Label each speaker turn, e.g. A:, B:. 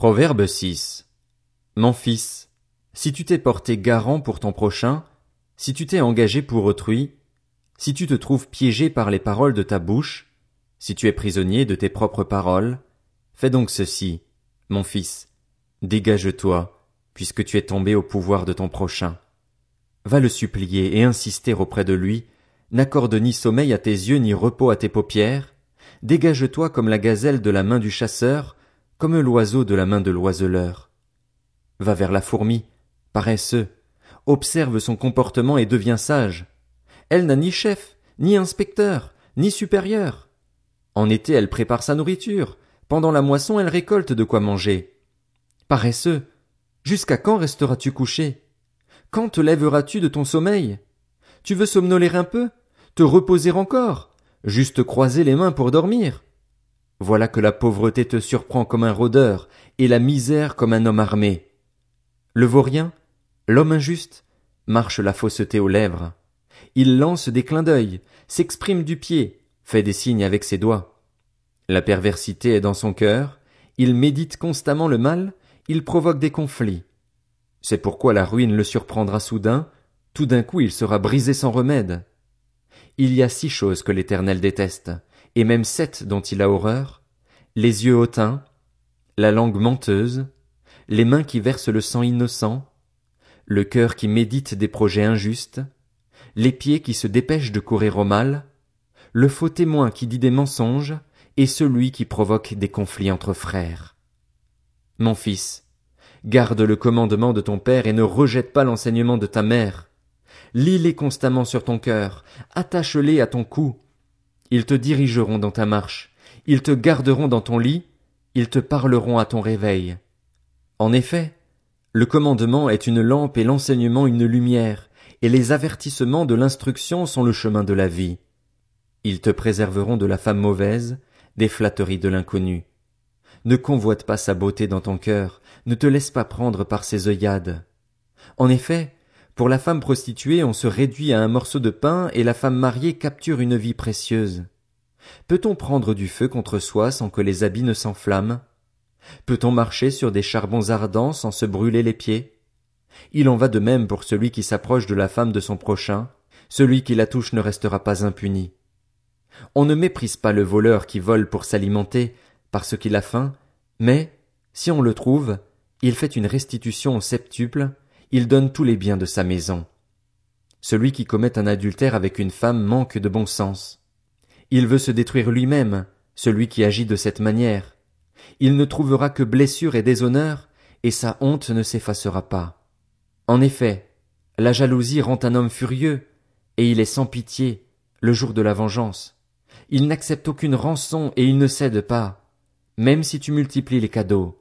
A: Proverbe 6. Mon fils, si tu t'es porté garant pour ton prochain, si tu t'es engagé pour autrui, si tu te trouves piégé par les paroles de ta bouche, si tu es prisonnier de tes propres paroles, fais donc ceci, mon fils, dégage-toi, puisque tu es tombé au pouvoir de ton prochain. Va le supplier et insister auprès de lui, n'accorde ni sommeil à tes yeux ni repos à tes paupières, dégage-toi comme la gazelle de la main du chasseur, comme l'oiseau de la main de l'oiseleur. Va vers la fourmi, paresseux, observe son comportement et deviens sage. Elle n'a ni chef, ni inspecteur, ni supérieur. En été elle prépare sa nourriture, pendant la moisson elle récolte de quoi manger. Paresseux, jusqu'à quand resteras-tu couché? Quand te lèveras-tu de ton sommeil? Tu veux somnoler un peu? Te reposer encore? Juste croiser les mains pour dormir? Voilà que la pauvreté te surprend comme un rôdeur, et la misère comme un homme armé. Le vaurien, l'homme injuste, marche la fausseté aux lèvres. Il lance des clins d'œil, s'exprime du pied, fait des signes avec ses doigts. La perversité est dans son cœur, il médite constamment le mal, il provoque des conflits. C'est pourquoi la ruine le surprendra soudain, tout d'un coup il sera brisé sans remède. Il y a six choses que l'Éternel déteste, et même sept dont il a horreur, les yeux hautains, la langue menteuse, les mains qui versent le sang innocent, le cœur qui médite des projets injustes, les pieds qui se dépêchent de courir au mal, le faux témoin qui dit des mensonges, et celui qui provoque des conflits entre frères. Mon fils, garde le commandement de ton père et ne rejette pas l'enseignement de ta mère. Lis-les constamment sur ton cœur, attache-les à ton cou, ils te dirigeront dans ta marche, ils te garderont dans ton lit, ils te parleront à ton réveil. En effet, le commandement est une lampe et l'enseignement une lumière, et les avertissements de l'instruction sont le chemin de la vie. Ils te préserveront de la femme mauvaise, des flatteries de l'inconnu. Ne convoite pas sa beauté dans ton cœur, ne te laisse pas prendre par ses œillades. En effet, pour la femme prostituée, on se réduit à un morceau de pain et la femme mariée capture une vie précieuse. Peut-on prendre du feu contre soi sans que les habits ne s'enflamment? Peut-on marcher sur des charbons ardents sans se brûler les pieds? Il en va de même pour celui qui s'approche de la femme de son prochain, celui qui la touche ne restera pas impuni. On ne méprise pas le voleur qui vole pour s'alimenter, parce qu'il a faim, mais, si on le trouve, il fait une restitution au septuple, il donne tous les biens de sa maison. Celui qui commet un adultère avec une femme manque de bon sens. Il veut se détruire lui-même, celui qui agit de cette manière. Il ne trouvera que blessure et déshonneur, et sa honte ne s'effacera pas. En effet, la jalousie rend un homme furieux, et il est sans pitié, le jour de la vengeance. Il n'accepte aucune rançon et il ne cède pas, même si tu multiplies les cadeaux.